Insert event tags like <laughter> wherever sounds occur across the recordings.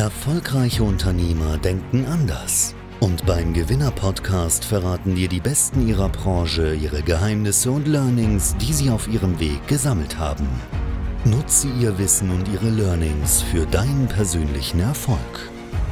Erfolgreiche Unternehmer denken anders. Und beim Gewinner-Podcast verraten dir die Besten ihrer Branche ihre Geheimnisse und Learnings, die sie auf ihrem Weg gesammelt haben. Nutze ihr Wissen und ihre Learnings für deinen persönlichen Erfolg.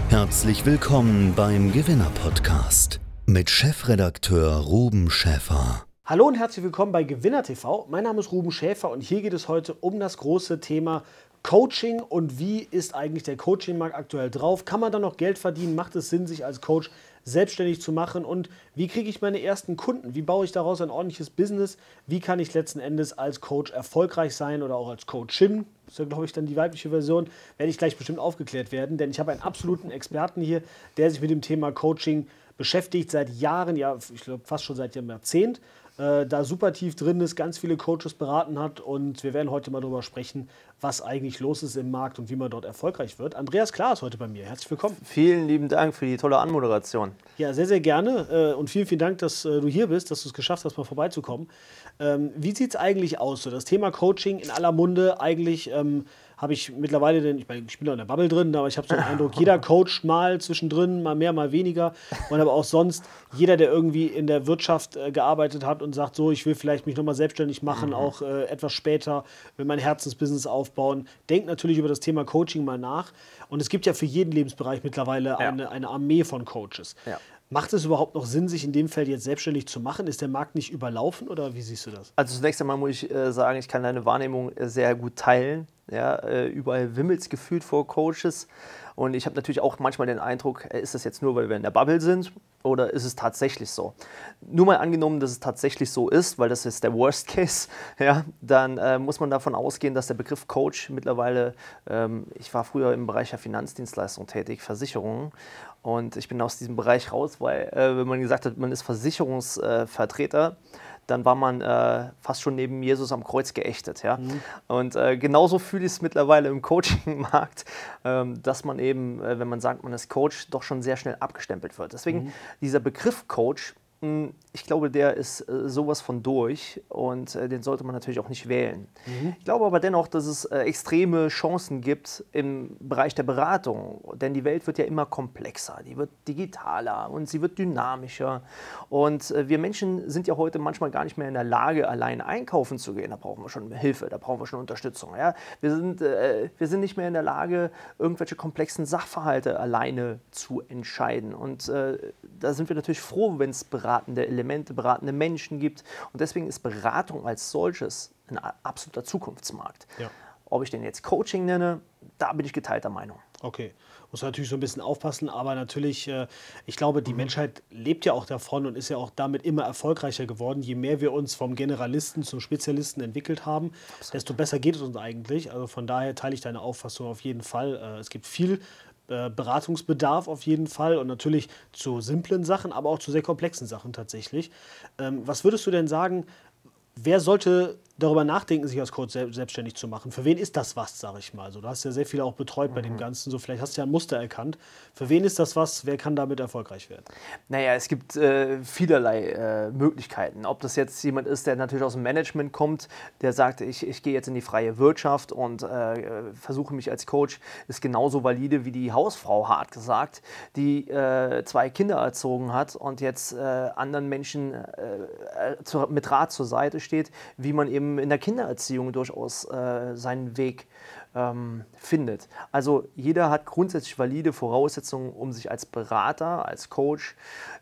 Herzlich willkommen beim Gewinner-Podcast mit Chefredakteur Ruben Schäfer. Hallo und herzlich willkommen bei Gewinner TV. Mein Name ist Ruben Schäfer und hier geht es heute um das große Thema Coaching und wie ist eigentlich der Coachingmarkt aktuell drauf? Kann man da noch Geld verdienen? Macht es Sinn, sich als Coach selbstständig zu machen? Und wie kriege ich meine ersten Kunden? Wie baue ich daraus ein ordentliches Business? Wie kann ich letzten Endes als Coach erfolgreich sein oder auch als Coachin? Das ist ja, glaube ich, dann die weibliche Version. Werde ich gleich bestimmt aufgeklärt werden, denn ich habe einen absoluten Experten hier, der sich mit dem Thema Coaching beschäftigt seit Jahren, ja, ich glaube fast schon seit einem Jahrzehnt äh, da super tief drin ist, ganz viele Coaches beraten hat und wir werden heute mal darüber sprechen, was eigentlich los ist im Markt und wie man dort erfolgreich wird. Andreas Klar ist heute bei mir. Herzlich willkommen. Vielen lieben Dank für die tolle Anmoderation. Ja, sehr, sehr gerne äh, und vielen, vielen Dank, dass äh, du hier bist, dass du es geschafft hast, mal vorbeizukommen. Ähm, wie sieht es eigentlich aus? So das Thema Coaching in aller Munde eigentlich. Ähm, habe ich mittlerweile, den, ich, meine, ich bin da in der Bubble drin, aber ich habe so den Eindruck, jeder <laughs> coacht mal zwischendrin, mal mehr, mal weniger. Und aber auch sonst, jeder, der irgendwie in der Wirtschaft äh, gearbeitet hat und sagt, so, ich will vielleicht mich nochmal selbstständig machen, mhm. auch äh, etwas später, will mein Herzensbusiness aufbauen, denkt natürlich über das Thema Coaching mal nach. Und es gibt ja für jeden Lebensbereich mittlerweile ja. eine, eine Armee von Coaches. Ja. Macht es überhaupt noch Sinn, sich in dem Feld jetzt selbstständig zu machen? Ist der Markt nicht überlaufen oder wie siehst du das? Also zunächst einmal muss ich äh, sagen, ich kann deine Wahrnehmung äh, sehr gut teilen. Ja, äh, überall wimmelt es gefühlt vor Coaches. Und ich habe natürlich auch manchmal den Eindruck, äh, ist das jetzt nur, weil wir in der Bubble sind oder ist es tatsächlich so? Nur mal angenommen, dass es tatsächlich so ist, weil das ist der Worst Case, <laughs> ja, dann äh, muss man davon ausgehen, dass der Begriff Coach mittlerweile, ähm, ich war früher im Bereich der Finanzdienstleistung tätig, Versicherungen, und ich bin aus diesem Bereich raus, weil äh, wenn man gesagt hat, man ist Versicherungsvertreter, dann war man äh, fast schon neben Jesus am Kreuz geächtet. Ja? Mhm. Und äh, genauso fühle ich es mittlerweile im Coaching-Markt, ähm, dass man eben, äh, wenn man sagt, man ist Coach, doch schon sehr schnell abgestempelt wird. Deswegen mhm. dieser Begriff Coach ich glaube, der ist äh, sowas von durch und äh, den sollte man natürlich auch nicht wählen. Mhm. Ich glaube aber dennoch, dass es äh, extreme Chancen gibt im Bereich der Beratung, denn die Welt wird ja immer komplexer, die wird digitaler und sie wird dynamischer und wir Menschen sind ja heute manchmal gar nicht mehr in der Lage, allein einkaufen zu gehen. Da brauchen wir schon Hilfe, da brauchen wir schon Unterstützung. Ja? Wir, sind, wir sind nicht mehr in der Lage, irgendwelche komplexen Sachverhalte alleine zu entscheiden und da sind wir natürlich froh, wenn es Beratung beratende Elemente, beratende Menschen gibt. Und deswegen ist Beratung als solches ein absoluter Zukunftsmarkt. Ja. Ob ich den jetzt Coaching nenne, da bin ich geteilter Meinung. Okay. Muss natürlich so ein bisschen aufpassen, aber natürlich, äh, ich glaube, die. Menschheit lebt ja auch davon und ist ja auch damit immer erfolgreicher geworden. Je mehr wir uns vom Generalisten zum Spezialisten entwickelt haben, Absolut. desto besser geht es uns eigentlich. Also von daher teile ich deine Auffassung auf jeden Fall. Äh, es gibt viel äh, Beratungsbedarf auf jeden Fall und natürlich zu simplen Sachen, aber auch zu sehr komplexen Sachen tatsächlich. Ähm, was würdest du denn sagen, wer sollte darüber nachdenken, sich als Coach selbstständig zu machen. Für wen ist das was, sag ich mal? So, du hast ja sehr viele auch betreut mhm. bei dem mhm. Ganzen. So, vielleicht hast du ja ein Muster erkannt. Für wen ist das was? Wer kann damit erfolgreich werden? Naja, es gibt äh, vielerlei äh, Möglichkeiten. Ob das jetzt jemand ist, der natürlich aus dem Management kommt, der sagt, ich, ich gehe jetzt in die freie Wirtschaft und äh, versuche mich als Coach, ist genauso valide wie die Hausfrau, hart gesagt, die äh, zwei Kinder erzogen hat und jetzt äh, anderen Menschen äh, zu, mit Rat zur Seite steht, wie man eben in der Kindererziehung durchaus äh, seinen Weg ähm, findet. Also jeder hat grundsätzlich valide Voraussetzungen, um sich als Berater, als Coach,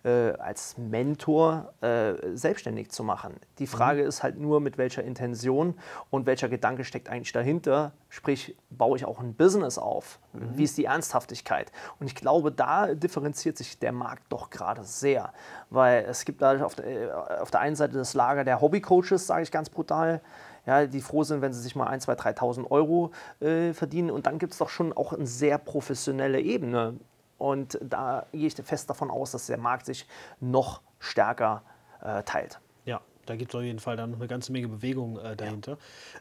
äh, als Mentor äh, selbstständig zu machen. Die. Frage mhm. ist halt nur, mit welcher Intention und welcher Gedanke steckt eigentlich dahinter. Sprich, baue ich auch ein Business auf? Mhm. Wie ist die Ernsthaftigkeit? Und ich glaube, da differenziert sich der Markt doch gerade sehr, weil es gibt da auf der, äh, auf der einen Seite das Lager der Hobbycoaches, sage ich ganz brutal, ja, die froh sind, wenn sie sich mal 1, 2, 3.000 Euro äh, verdienen. Und dann gibt es doch schon auch eine sehr professionelle Ebene. Und da gehe ich fest davon aus, dass der Markt sich noch stärker äh, teilt. Da gibt es auf jeden Fall dann noch eine ganze Menge Bewegung äh, dahinter.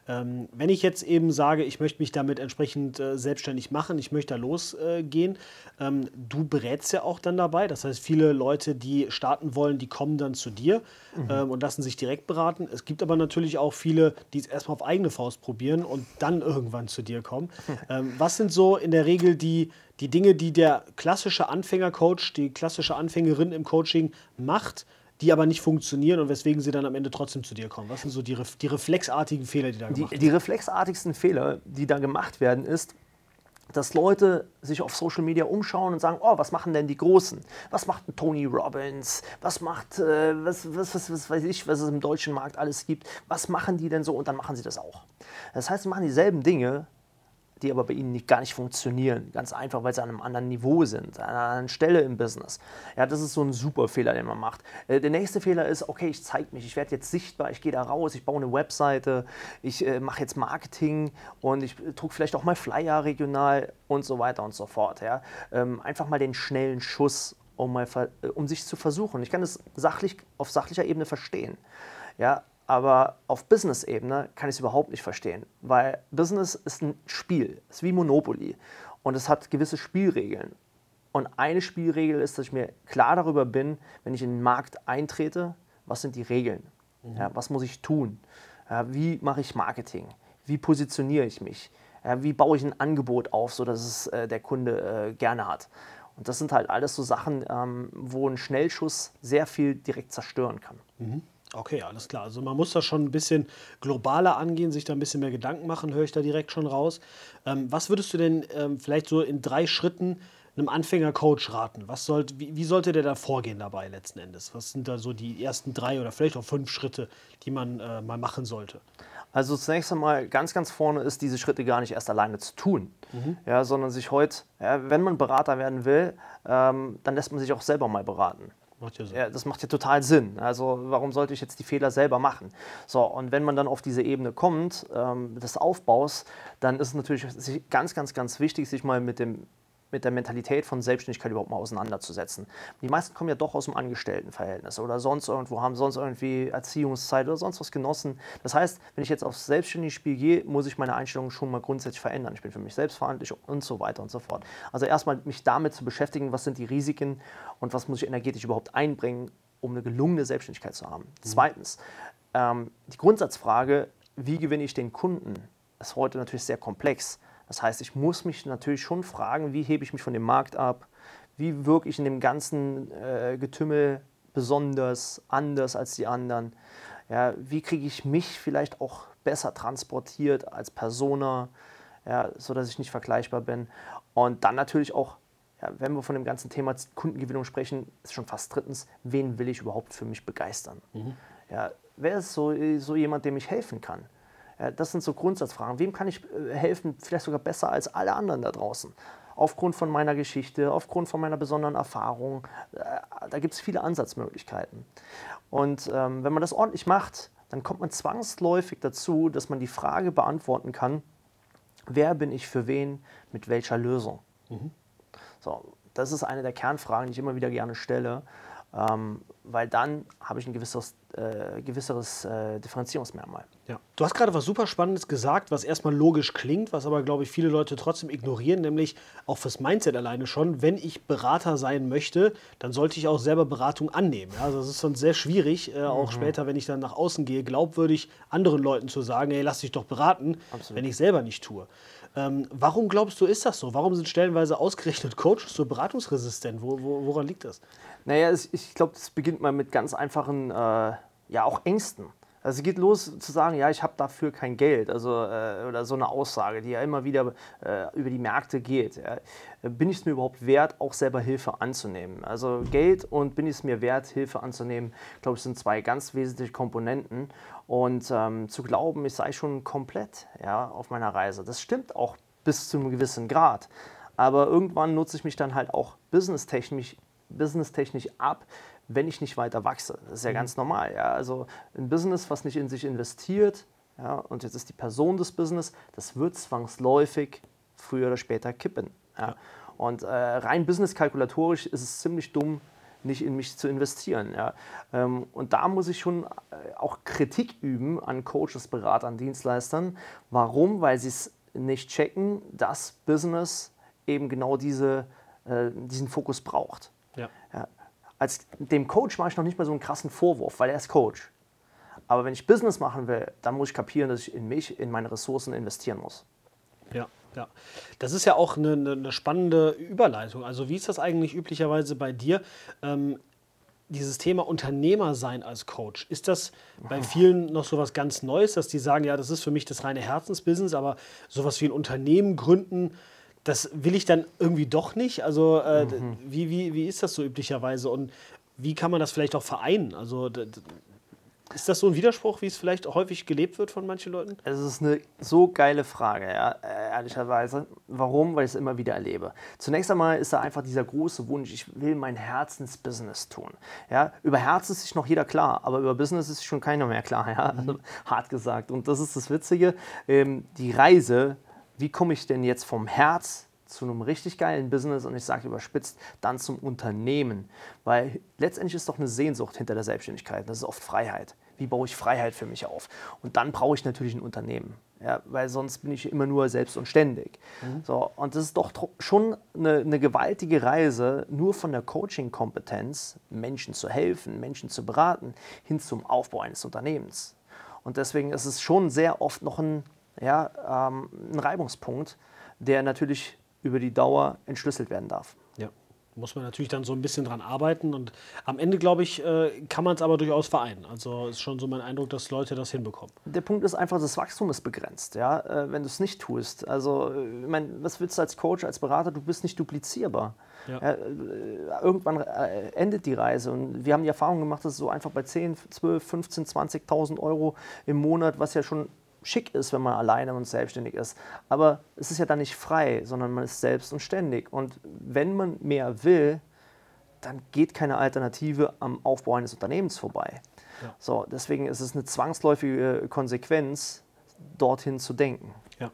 Ja. Ähm, wenn ich jetzt eben sage, ich möchte mich damit entsprechend äh, selbstständig machen, ich möchte da losgehen, ähm, du berätst ja auch dann dabei. Das heißt, viele Leute, die starten wollen, die kommen dann zu dir mhm. ähm, und lassen sich direkt beraten. Es gibt aber natürlich auch viele, die es erstmal auf eigene Faust probieren und dann irgendwann zu dir kommen. <laughs> Ähm, was sind so in der Regel die, die Dinge, die der klassische Anfängercoach, die klassische Anfängerin im Coaching macht? Die aber nicht funktionieren und weswegen sie dann am Ende trotzdem zu dir kommen? Was sind so die, die reflexartigen Fehler, die da gemacht werden? Die reflexartigsten Fehler, die da gemacht werden, ist, dass Leute sich auf Social Media umschauen und sagen, oh, was machen denn die Großen? Was macht ein Tony Robbins? Was macht, äh, was, was, was, was weiß ich, was es im deutschen Markt alles gibt? Was machen die denn so? Und dann machen sie das auch. Das heißt, sie machen dieselben Dinge, die aber bei ihnen nicht, gar nicht funktionieren. Ganz einfach, weil sie an einem anderen Niveau sind, an einer anderen Stelle im Business. Ja, das ist so ein super Fehler, den man macht. Äh, der nächste Fehler ist, okay, ich zeige mich, ich werde jetzt sichtbar, ich gehe da raus, ich baue eine Webseite, ich äh, mache jetzt Marketing und ich äh, drucke vielleicht auch mal Flyer regional und so weiter und so fort. Ja. Ähm, einfach mal den schnellen Schuss, um, mal, äh, um sich zu versuchen. Ich kann das sachlich, auf sachlicher Ebene verstehen. Ja, aber auf Business-Ebene kann ich es überhaupt nicht verstehen, weil Business ist ein Spiel, ist wie Monopoly und es hat gewisse Spielregeln. Und eine Spielregel ist, dass ich mir klar darüber bin, wenn ich in den Markt eintrete, was sind die Regeln? Mhm. Ja, was muss ich tun? Ja, wie mache ich Marketing? Wie positioniere ich mich? Ja, wie baue ich ein Angebot auf, sodass es äh, der Kunde äh, gerne hat? Und das sind halt alles so Sachen, ähm, wo ein Schnellschuss sehr viel direkt zerstören kann. Mhm. Okay, alles klar. Also man muss das schon ein bisschen globaler angehen, sich da ein bisschen mehr Gedanken machen, höre ich da direkt schon raus. Ähm, was würdest du denn ähm, vielleicht so in drei Schritten einem Anfängercoach raten? Was sollt, wie, wie, sollte der da vorgehen dabei letzten Endes? Was sind da so die ersten drei oder vielleicht auch fünf Schritte, die man äh, mal machen sollte? Also zunächst einmal ganz, ganz vorne ist, diese Schritte gar nicht erst alleine zu tun, mhm. ja, sondern sich heute, ja, wenn man Berater werden will, ähm, dann lässt man sich auch selber mal beraten. Macht ja Sinn. Ja, das macht ja total Sinn. Also warum sollte ich jetzt die Fehler selber machen? So, und wenn man dann auf diese Ebene kommt, ähm, des Aufbaus, dann ist es natürlich ganz, ganz, ganz wichtig, sich mal mit dem mit der Mentalität von Selbstständigkeit überhaupt mal auseinanderzusetzen. Die meisten kommen ja doch aus dem Angestelltenverhältnis oder sonst irgendwo, haben sonst irgendwie Erziehungszeit oder sonst was genossen. Das heißt, wenn ich jetzt aufs selbstständige Spiel gehe, muss ich meine Einstellung schon mal grundsätzlich verändern. Ich bin für mich selbst verantwortlich und so weiter und so fort. Also erstmal mich damit zu beschäftigen, was sind die Risiken und was muss ich energetisch überhaupt einbringen, um eine gelungene Selbstständigkeit zu haben. Mhm. Zweitens, ähm, die Grundsatzfrage, wie gewinne ich den Kunden, ist heute natürlich sehr komplex. Das heißt, ich muss mich natürlich schon fragen, wie hebe ich mich von dem Markt ab? Wie wirke ich in dem ganzen äh, Getümmel besonders, anders als die anderen? Ja, wie kriege ich mich vielleicht auch besser transportiert als Persona, ja, sodass ich nicht vergleichbar bin? Und dann natürlich auch, ja, wenn wir von dem ganzen Thema Kundengewinnung sprechen, ist schon fast drittens, wen will ich überhaupt für mich begeistern? Mhm. Ja, wer ist so, so jemand, dem ich helfen kann? Das sind so Grundsatzfragen. Wem kann ich äh, helfen, vielleicht sogar besser als alle anderen da draußen? Aufgrund von meiner Geschichte, aufgrund von meiner besonderen Erfahrung. Äh, da gibt es viele Ansatzmöglichkeiten. Und ähm, wenn man das ordentlich macht, dann kommt man zwangsläufig dazu, dass man die Frage beantworten kann, wer bin ich für wen, mit welcher Lösung? Mhm. So, das ist eine der Kernfragen, die ich immer wieder gerne stelle. Ähm, weil dann habe ich ein gewisses, äh, gewisseres äh, Differenzierungsmerkmal. Ja. Du hast gerade was super Spannendes gesagt, was erstmal logisch klingt, was aber, glaube ich, viele Leute trotzdem ignorieren, nämlich auch fürs Mindset alleine schon. Wenn ich Berater sein möchte, dann sollte ich auch selber Beratung annehmen. Ja, also das ist sonst sehr schwierig, äh, auch mhm. später, wenn ich dann nach außen gehe, glaubwürdig anderen Leuten zu sagen, hey, lass dich doch beraten, Absolut. wenn ich selber nicht tue. Ähm, warum glaubst du, ist das so? Warum sind stellenweise ausgerechnet Coaches so beratungsresistent? Wo, wo, woran liegt das? Naja, ich glaube, das beginnt mal mit ganz einfachen, äh, ja auch Ängsten. Also es geht los zu sagen, ja, ich habe dafür kein Geld, also äh, oder so eine Aussage, die ja immer wieder äh, über die Märkte geht. Ja. Bin ich es mir überhaupt wert, auch selber Hilfe anzunehmen? Also Geld und bin ich es mir wert, Hilfe anzunehmen, glaube ich, sind zwei ganz wesentliche Komponenten. Und ähm, zu glauben, ich sei schon komplett ja, auf meiner Reise, das stimmt auch bis zu einem gewissen Grad. Aber irgendwann nutze ich mich dann halt auch businesstechnisch, businesstechnisch ab, wenn ich nicht weiter wachse. Das ist ja mhm. ganz normal. Ja? Also ein Business, was nicht in sich investiert, ja, und jetzt ist die Person des Business, das wird zwangsläufig früher oder später kippen. Ja? Und äh, rein business-kalkulatorisch ist es ziemlich dumm, nicht in mich zu investieren. Ja. Ähm, und da muss ich schon äh, auch Kritik üben an Coaches, Beratern, Dienstleistern. Warum? Weil sie es nicht checken, dass Business eben genau diese, äh, diesen Fokus braucht. Ja. Ja. Als dem Coach mache ich noch nicht mal so einen krassen Vorwurf, weil er ist Coach. Aber wenn ich Business machen will, dann muss ich kapieren, dass ich in mich, in meine Ressourcen investieren muss. Ja, ja. Das ist ja auch eine, eine, spannende Überleitung. Also wie ist das eigentlich üblicherweise bei dir? Ähm, dieses Thema Unternehmer sein als Coach, ist das bei <laughs> vielen noch so was ganz Neues, dass die sagen, ja, das ist für mich das reine Herzensbusiness, aber sowas wie ein Unternehmen gründen, das will ich dann irgendwie doch nicht? Also äh, wie, wie, wie ist das so üblicherweise und wie kann man das vielleicht auch vereinen? Also ist das so ein Widerspruch, wie es vielleicht häufig gelebt wird von manchen Leuten? Es ist eine so geile Frage, ja, äh, ehrlicherweise. Warum? Weil ich es immer wieder erlebe. Zunächst einmal ist da einfach dieser große Wunsch, ich will mein Herzensbusiness tun. Ja, über Herz ist sich noch jeder klar, aber über Business ist sich schon keiner mehr klar, ja, also, <laughs> hart gesagt. Und das ist das Witzige, ähm, die Reise, wie komme ich denn jetzt vom Herz zu einem richtig geilen Business und ich sage überspitzt, dann zum Unternehmen. Weil letztendlich ist doch eine Sehnsucht hinter der Selbstständigkeit. Das ist oft Freiheit. Wie baue ich Freiheit für mich auf? Und dann brauche ich natürlich ein Unternehmen. Ja, weil sonst bin ich immer nur selbst und ständig. So, und das ist doch schon eine, eine gewaltige Reise, nur von der Coaching-Kompetenz, Menschen zu helfen, Menschen zu beraten, hin zum Aufbau eines Unternehmens. Und deswegen ist es schon sehr oft noch ein, ja, ähm, ein Reibungspunkt, der natürlich über die Dauer entschlüsselt werden darf. Ja. Muss man natürlich dann so ein bisschen dran arbeiten und am Ende, glaube ich, äh, kann man es aber durchaus vereinen. Also ist schon so mein Eindruck, dass Leute das hinbekommen. Der Punkt ist einfach, das Wachstum ist begrenzt, ja, äh, wenn du es nicht tust. Also, äh, ich mein, was willst du als Coach, als Berater? Du bist nicht duplizierbar. Ja. Ja, irgendwann endet die Reise und wir haben die Erfahrung gemacht, dass es so einfach bei 10, 12, 15, 20.000 Euro im Monat, was ja schon schick ist, wenn man alleine und selbstständig ist. Aber es ist ja dann nicht frei, sondern man ist selbst und ständig. Und wenn man mehr will, dann geht keine Alternative am Aufbau eines Unternehmens vorbei. Ja. So, deswegen ist es eine zwangsläufige Konsequenz, dorthin zu denken. Ja.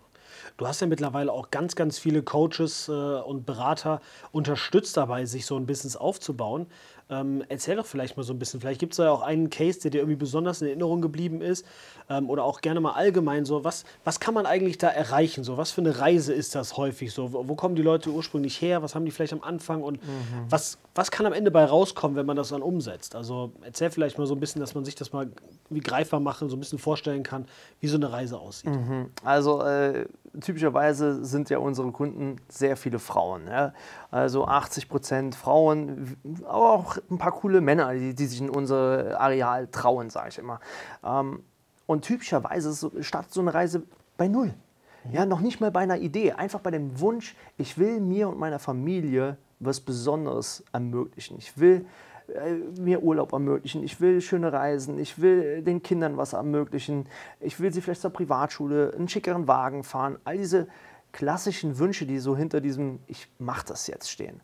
Du hast ja mittlerweile auch ganz, ganz viele Coaches äh, und Berater unterstützt dabei, sich so ein Business aufzubauen. Ähm, erzähl doch vielleicht mal so ein bisschen. Vielleicht gibt es da ja auch einen Case, der dir irgendwie besonders in Erinnerung geblieben ist. Ähm, oder auch gerne mal allgemein so. Was, was kann man eigentlich da erreichen? So, was für eine Reise ist das häufig so? Wo, wo kommen die Leute ursprünglich her? Was haben die vielleicht am Anfang? Und was, was kann am Ende bei rauskommen, wenn man das dann umsetzt? Also erzähl vielleicht mal so ein bisschen, dass man sich das mal wie greifbar machen, so ein bisschen vorstellen kann, wie so eine Reise aussieht. Also äh, typischerweise sind ja unsere Kunden sehr viele Frauen. Ja? Also 80 Prozent Frauen, aber auch ein paar coole Männer, die, die sich in unser Areal trauen, sage ich immer. Ähm, und typischerweise startet so eine Reise bei Null. Ja, noch nicht mal bei einer Idee, einfach bei dem Wunsch, ich will mir und meiner Familie was Besonderes ermöglichen. Ich will mir Urlaub ermöglichen, ich will schöne Reisen, ich will den Kindern was ermöglichen, ich will sie vielleicht zur Privatschule, einen schickeren Wagen fahren. All diese klassischen Wünsche, die so hinter diesem Ich mach das jetzt stehen.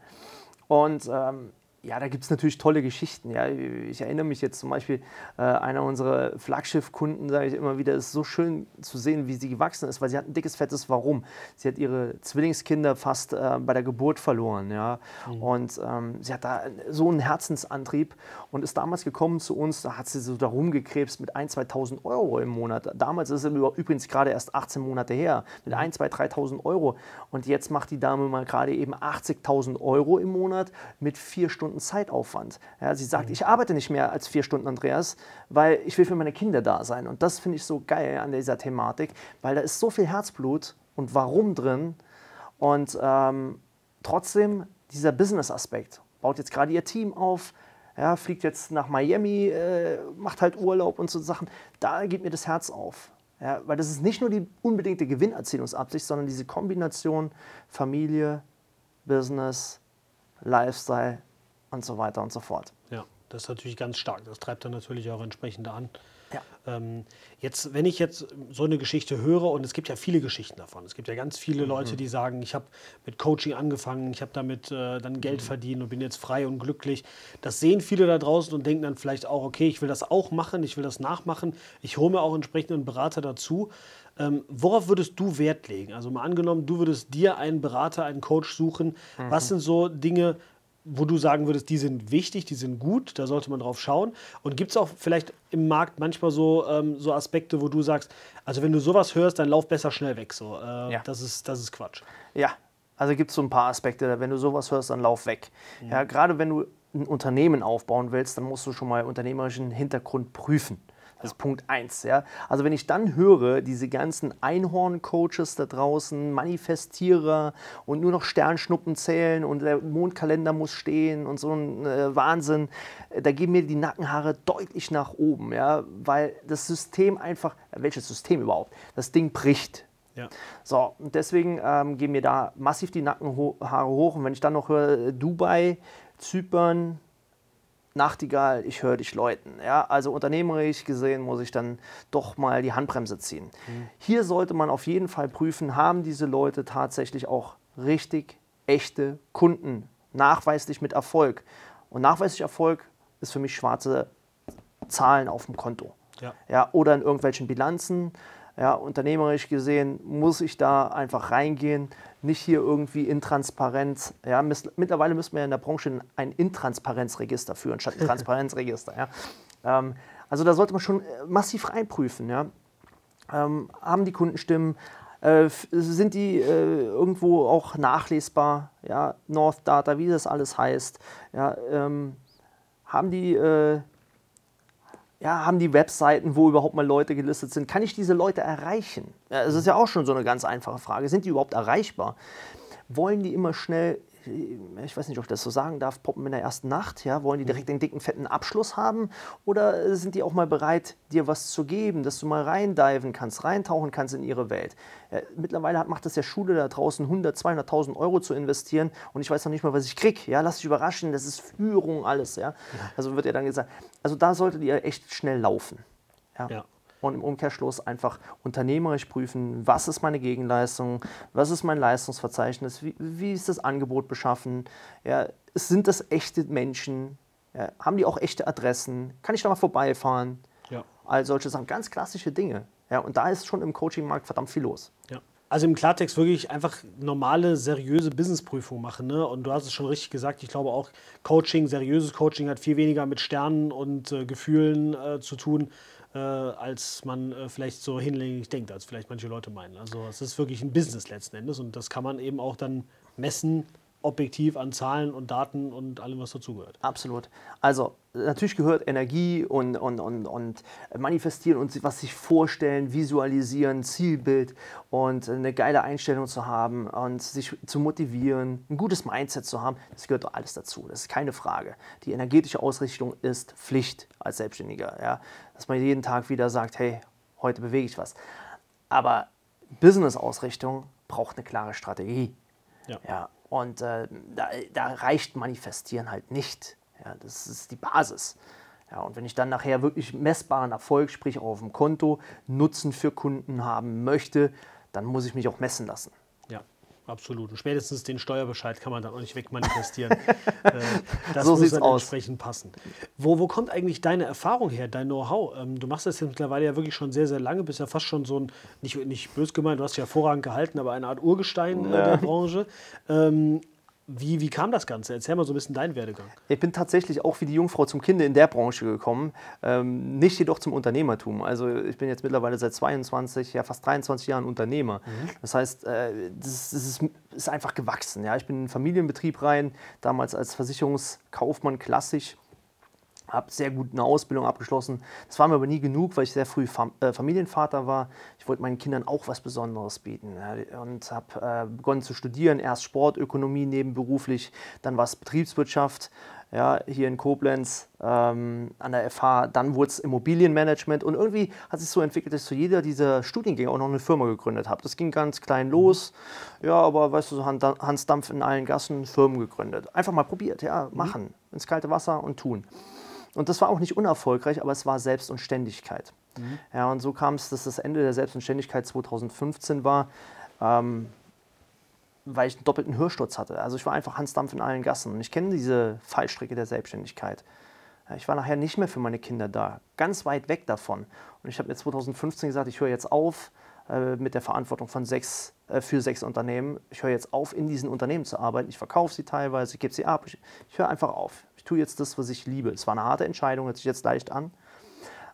Und ähm, ja, da gibt es natürlich tolle Geschichten. Ja. Ich erinnere mich jetzt zum Beispiel, äh, einer unserer Flaggschiff-Kunden, sage ich immer wieder, ist so schön zu sehen, wie sie gewachsen ist, weil sie hat ein dickes, fettes Warum. Sie hat ihre Zwillingskinder fast äh, bei der Geburt verloren. Ja. Und ähm, sie hat da so einen Herzensantrieb und ist damals gekommen zu uns, da hat sie so da rumgekrebst mit 1.000, 2.000 Euro im Monat. Damals ist es übrigens gerade erst 18 Monate her, mit 1.000, 2.000, 3.000 Euro. Und jetzt macht die Dame mal gerade eben 80.000 Euro im Monat mit vier Stunden Zeitaufwand. Ja, sie sagt, ich arbeite nicht mehr als vier Stunden, Andreas, weil ich will für meine Kinder da sein. Und das finde ich so geil an dieser Thematik, weil da ist so viel Herzblut und Warum drin. Und ähm, trotzdem dieser Business-Aspekt. Baut jetzt gerade ihr Team auf, ja, fliegt jetzt nach Miami, äh, macht halt Urlaub und so Sachen. Da geht mir das Herz auf. Ja, weil das ist nicht nur die unbedingte Gewinnerzielungsabsicht, sondern diese Kombination Familie, Business, Lifestyle und so weiter und so fort. Ja, das ist natürlich ganz stark. Das treibt dann natürlich auch entsprechend an. Ja. Ähm, jetzt, wenn ich jetzt so eine Geschichte höre, und es gibt ja viele Geschichten davon, es gibt ja ganz viele Leute, die sagen, ich habe mit Coaching angefangen, ich habe damit äh, dann Geld verdient und bin jetzt frei und glücklich. Das sehen viele da draußen und denken dann vielleicht auch, okay, ich will das auch machen, ich will das nachmachen, ich hole mir auch entsprechenden Berater dazu. Ähm, worauf würdest du Wert legen? Also mal angenommen, du würdest dir einen Berater, einen Coach suchen. Was sind so Dinge, wo du sagen würdest, die sind wichtig, die sind gut, da sollte man drauf schauen? Und gibt es auch vielleicht im Markt manchmal so, ähm, so Aspekte, wo du sagst, also wenn du sowas hörst, dann lauf besser schnell weg. So, äh, ja. das, ist, das ist Quatsch. Ja, also gibt es so ein paar Aspekte, wenn du sowas hörst, dann lauf weg. Mhm. Ja, gerade wenn du ein Unternehmen aufbauen willst, dann musst du schon mal unternehmerischen Hintergrund prüfen. Das ist Punkt 1. Ja? Also wenn ich dann höre, diese ganzen Einhorn-Coaches da draußen, Manifestierer und nur noch Sternschnuppen zählen und der Mondkalender muss stehen und so ein äh, Wahnsinn, äh, da gehen mir die Nackenhaare deutlich nach oben, ja? weil das System einfach, äh, welches System überhaupt, das Ding bricht. Ja. So, und deswegen ähm, gehen mir da massiv die Nackenhaare hoch. Und wenn ich dann noch höre, äh, Dubai, Zypern, Nachtigall, ich höre dich läuten. Ja? Also unternehmerisch gesehen muss ich dann doch mal die Handbremse ziehen. Mhm. Hier sollte man auf jeden Fall prüfen, haben diese Leute tatsächlich auch richtig echte Kunden, nachweislich mit Erfolg. Und nachweislich Erfolg ist für mich schwarze Zahlen auf dem Konto. Ja. Ja, oder in irgendwelchen Bilanzen. Ja, unternehmerisch gesehen muss ich da einfach reingehen, nicht hier irgendwie intransparent. Ja, mittlerweile müssen wir in der Branche ein Intransparenzregister führen, statt ein <laughs> Transparenzregister. Ja. Ähm, also da sollte man schon äh, massiv reinprüfen. Ja. Ähm, haben die Kundenstimmen, äh, sind die äh, irgendwo auch nachlesbar? Ja, North Data, wie das alles heißt. Ja, ähm, haben die äh, ja, haben die Webseiten, wo überhaupt mal Leute gelistet sind, kann ich diese Leute erreichen? Ja, ist ja auch schon so eine ganz einfache Frage. Sind die überhaupt erreichbar? Wollen die immer schnell ich weiß nicht, ob ich das so sagen darf, poppen in der ersten Nacht? Ja? Wollen die mhm. direkt den dicken, fetten Abschluss haben? Oder sind die auch mal bereit, dir was zu geben, dass du mal reindiven kannst, reintauchen kannst in ihre Welt? Ja, mittlerweile macht es ja Schule da draußen, 100, 200.000 Euro zu investieren und ich weiß noch nicht mal, was ich kriege. Ja? Lass dich überraschen, das ist Führung, alles. Ja? Also wird ja dann gesagt. Also da solltet ihr echt schnell laufen. ja. ja und im Umkehrschluss einfach unternehmerisch prüfen, was ist meine Gegenleistung, was ist mein Leistungsverzeichnis, wie, wie ist das Angebot beschaffen, ja, sind das echte Menschen, ja, haben die auch echte Adressen, kann ich da mal vorbeifahren, ja. all solche Sachen, ganz klassische Dinge. Ja, und da ist schon im Coaching-Markt verdammt viel los. Ja. Also im Klartext wirklich einfach normale, seriöse Businessprüfung machen. Ne? Und du hast es schon richtig gesagt, ich glaube auch Coaching, seriöses Coaching hat viel weniger mit Sternen und äh, Gefühlen äh, zu tun, äh, als man äh, vielleicht so hinlänglich denkt, als vielleicht manche Leute meinen. Also es ist wirklich ein Business letzten Endes und das kann man eben auch dann messen, objektiv an Zahlen und Daten und allem, was dazugehört. Absolut. Also natürlich gehört Energie und, und, und, und manifestieren und was sich vorstellen, visualisieren, Zielbild und eine geile Einstellung zu haben und sich zu motivieren, ein gutes Mindset zu haben, das gehört doch alles dazu. Das ist keine Frage. Die energetische Ausrichtung ist Pflicht als Selbstständiger. Ja? Dass man jeden Tag wieder sagt, hey, heute bewege ich was. Aber Business-Ausrichtung braucht eine klare Strategie. Ja. ja. Und äh, da, da, reicht Manifestieren halt nicht. Ja, das ist die Basis. Ja, und wenn ich dann nachher wirklich messbaren Erfolg, sprich auch auf dem Konto, Nutzen für Kunden haben möchte, dann muss ich mich auch messen lassen absolut. Und spätestens den Steuerbescheid kann man dann auch nicht wegmanifestieren. <laughs> äh, das so muss dann aus. entsprechend passen. Wo, wo kommt eigentlich deine Erfahrung her, dein Know-how? Ähm, du machst das jetzt mittlerweile ja wirklich schon sehr, sehr lange, bist ja fast schon so ein, nicht, nicht bös gemeint, du hast ja hervorragend gehalten, aber eine Art Urgestein äh, der Branche. Wie, wie kam das Ganze? Erzähl mal so ein bisschen deinen Werdegang. Ich bin tatsächlich auch wie die Jungfrau zum Kinde in der Branche gekommen, ähm, nicht jedoch zum Unternehmertum. Also ich bin jetzt mittlerweile seit 22, ja fast 23 Jahren Unternehmer. Mhm. Das heißt, äh, das, das ist, ist, einfach gewachsen. Ja? Ich bin in einen Familienbetrieb rein, damals als Versicherungskaufmann klassisch habe sehr gut eine Ausbildung abgeschlossen. Das war mir aber nie genug, weil ich sehr früh Fam äh, Familienvater war. Ich wollte meinen Kindern auch was Besonderes bieten ja, und habe äh, begonnen zu studieren. Erst Sportökonomie nebenberuflich, dann war es Betriebswirtschaft ja, hier in Koblenz ähm, an der FH. Dann wurde es Immobilienmanagement und irgendwie hat sich so entwickelt, dass zu jeder dieser Studiengänge auch noch eine Firma gegründet habe. Das ging ganz klein los. Ja, aber weißt du, so Hans Dampf in allen Gassen, Firmen gegründet. Einfach mal probiert, ja, machen, mhm. ins kalte Wasser und tun. Und das war auch nicht unerfolgreich, aber es war Selbst und. Mhm. Ja, und so kam es, dass das Ende der Selbst und Ständigkeit 2015 war, ähm, weil ich einen doppelten Hörsturz hatte. Also ich war einfach Hans Dampf in allen Gassen. Und ich kenne diese Fallstrecke der Selbstständigkeit. Ich war nachher nicht mehr für meine Kinder da, ganz weit weg davon. Und ich habe mir 2015 gesagt, ich höre jetzt auf äh, mit der Verantwortung von sechs äh, für sechs Unternehmen. Ich höre jetzt auf, in diesen Unternehmen zu arbeiten. Ich verkaufe sie teilweise, ich gebe sie ab. Ich, ich höre einfach auf. Tue jetzt das, was ich liebe. Es war eine harte Entscheidung, hört sich jetzt leicht an.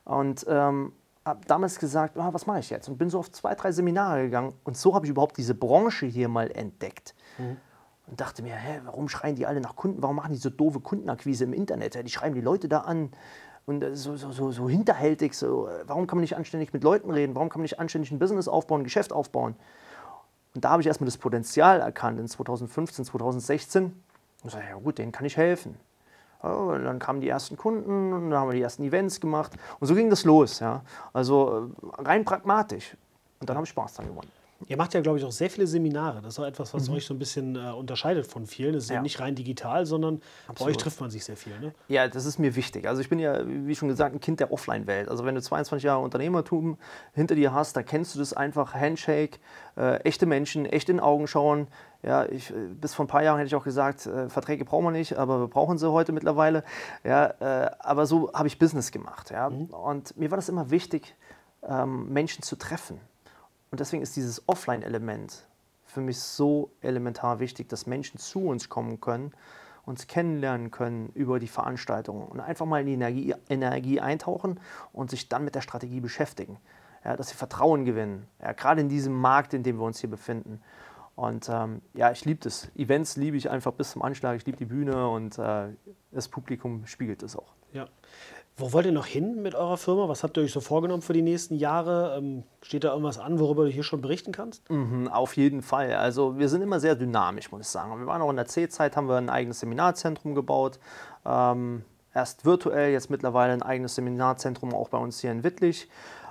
Und ähm, habe damals gesagt, ah, was mache ich jetzt? Und bin so auf zwei, drei Seminare gegangen. Und so habe ich überhaupt diese Branche hier mal entdeckt. Mhm. Und dachte mir, hä, warum schreien die alle nach Kunden? Warum machen die so doofe Kundenakquise im Internet? Die schreiben die Leute da an und äh, so, so, so, so hinterhältig. So. Äh, warum kann man nicht anständig mit Leuten reden? Warum kann man nicht anständig ein Business aufbauen, ein Geschäft aufbauen? Und da habe ich erstmal das Potenzial erkannt in 2015, 2016. Und sage, ja gut, denen kann ich helfen. Und dann kamen die ersten Kunden und dann haben wir die ersten Events gemacht. Und so ging das los. Ja. Also äh, rein pragmatisch. Und dann habe ich Spaß dran gewonnen. Ihr macht ja, glaube ich, auch sehr viele Seminare. Das ist auch etwas, was mhm. euch so ein bisschen äh, unterscheidet von vielen. Es ist ja. ja. nicht rein digital, sondern Absolut. bei euch trifft man sich sehr viel. Ne? Ja, das ist mir wichtig. Also ich bin ja, wie schon gesagt, ein Kind der Offline-Welt. Also wenn du 22 Jahre Unternehmertum hinter dir hast, da kennst du das einfach. Handshake, äh, echte Menschen, echt in Augen schauen. Ja, ich, äh, bis vor ein paar Jahren hätte ich auch gesagt, äh, Verträge brauchen wir nicht, aber wir brauchen sie heute mittlerweile. Ja, äh, aber so habe ich Business gemacht. Ja? Mhm. Und mir war das immer wichtig, ähm, Menschen zu treffen. Und deswegen ist dieses Offline-Element für mich so elementar wichtig, dass Menschen zu uns kommen können, uns kennenlernen können über die Veranstaltungen und einfach mal in die Energie, Energie eintauchen und sich dann mit der Strategie beschäftigen. Ja, dass sie Vertrauen gewinnen, ja, gerade in diesem Markt, in dem wir uns hier befinden. Und ähm, ja, ich liebe das. Events liebe ich einfach bis zum Anschlag. Ich liebe die Bühne und äh, das Publikum spiegelt es auch. Ja. Wo wollt ihr noch hin mit eurer Firma? Was habt ihr euch so vorgenommen für die nächsten Jahre? Ähm, steht da irgendwas an, worüber du hier schon berichten kannst? Mhm, auf jeden Fall. Also wir sind immer sehr dynamisch, muss ich sagen. Wir waren auch in der C-Zeit, haben wir ein eigenes Seminarzentrum gebaut. Ähm, erst virtuell, jetzt mittlerweile ein eigenes Seminarzentrum auch bei uns hier in Wittlich.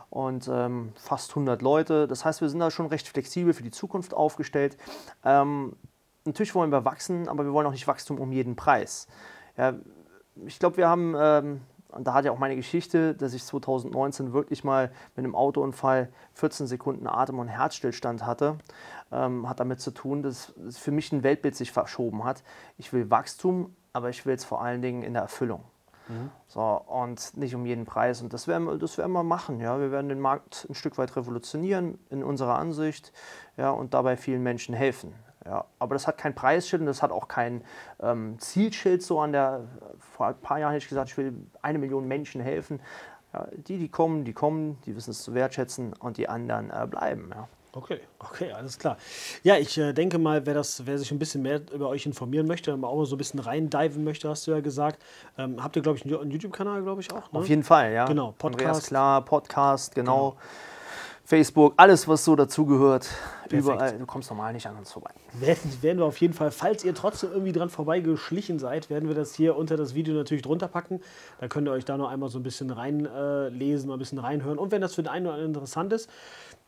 Und ähm, fast 100 Leute. Das heißt, wir sind da schon recht flexibel für die Zukunft aufgestellt. Ähm, natürlich wollen wir wachsen, aber wir wollen auch nicht Wachstum um jeden Preis. Ja, ich glaube, wir haben ähm, und da hat ja auch meine Geschichte, dass ich 2019 wirklich mal mit einem Autounfall 14 Sekunden Atem- und Herzstillstand hatte, ähm, hat damit zu tun, dass es für mich ein Weltbild sich verschoben hat. Ich will Wachstum, aber ich will es vor allen Dingen in der Erfüllung. Mhm. So, und nicht um jeden Preis. Und das werden, das werden wir machen. Ja. Wir werden den Markt ein Stück weit revolutionieren in unserer Ansicht ja, und dabei vielen Menschen helfen. Ja, aber das hat kein Preisschild und das hat auch kein ähm, Zielschild so an der, vor ein paar Jahren hätte ich gesagt, ich will eine Million Menschen helfen. Ja, die, die kommen, die kommen, die wissen es zu wertschätzen und die anderen äh, bleiben. Ja. Okay, okay, alles klar. Ja, ich äh, denke mal, wer, das, wer sich ein bisschen mehr über euch informieren möchte, auch mal so ein bisschen reindiven möchte, hast du ja gesagt. Ähm, habt ihr, glaube ich, einen YouTube-Kanal, glaube ich, auch? Ne? Auf jeden Fall, ja. Genau, Podcast. Andreas Klar, Podcast, genau. genau. Facebook, alles, was so dazugehört. Überall. Du kommst normal nicht an uns vorbei. Werden, wir auf jeden Fall, falls ihr trotzdem irgendwie dran vorbeigeschlichen seid, werden wir das hier unter das Video natürlich drunter packen. Da könnt ihr euch da noch einmal so ein bisschen reinlesen, äh, mal ein bisschen reinhören. Und wenn das für den einen oder anderen interessant ist,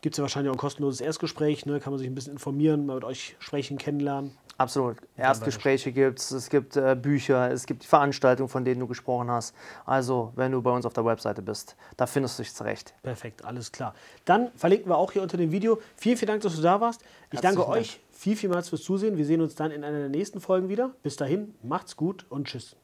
gibt es ja wahrscheinlich auch ein kostenloses Erstgespräch. Ne? Kann man sich ein bisschen informieren, mal mit euch sprechen, kennenlernen. Absolut. Erstgespräche gibt es, es gibt äh, Bücher, es gibt Veranstaltungen, von denen du gesprochen hast. Also, wenn du bei uns auf der Webseite bist, da findest du dich zurecht. Perfekt, alles klar. Dann verlinken wir auch hier unter dem Video. Vielen, vielen Dank, dass du da warst. Ich Herzlichen danke Dank. euch viel, vielmals fürs Zusehen. Wir sehen uns dann in einer der nächsten Folgen wieder. Bis dahin, macht's gut und tschüss.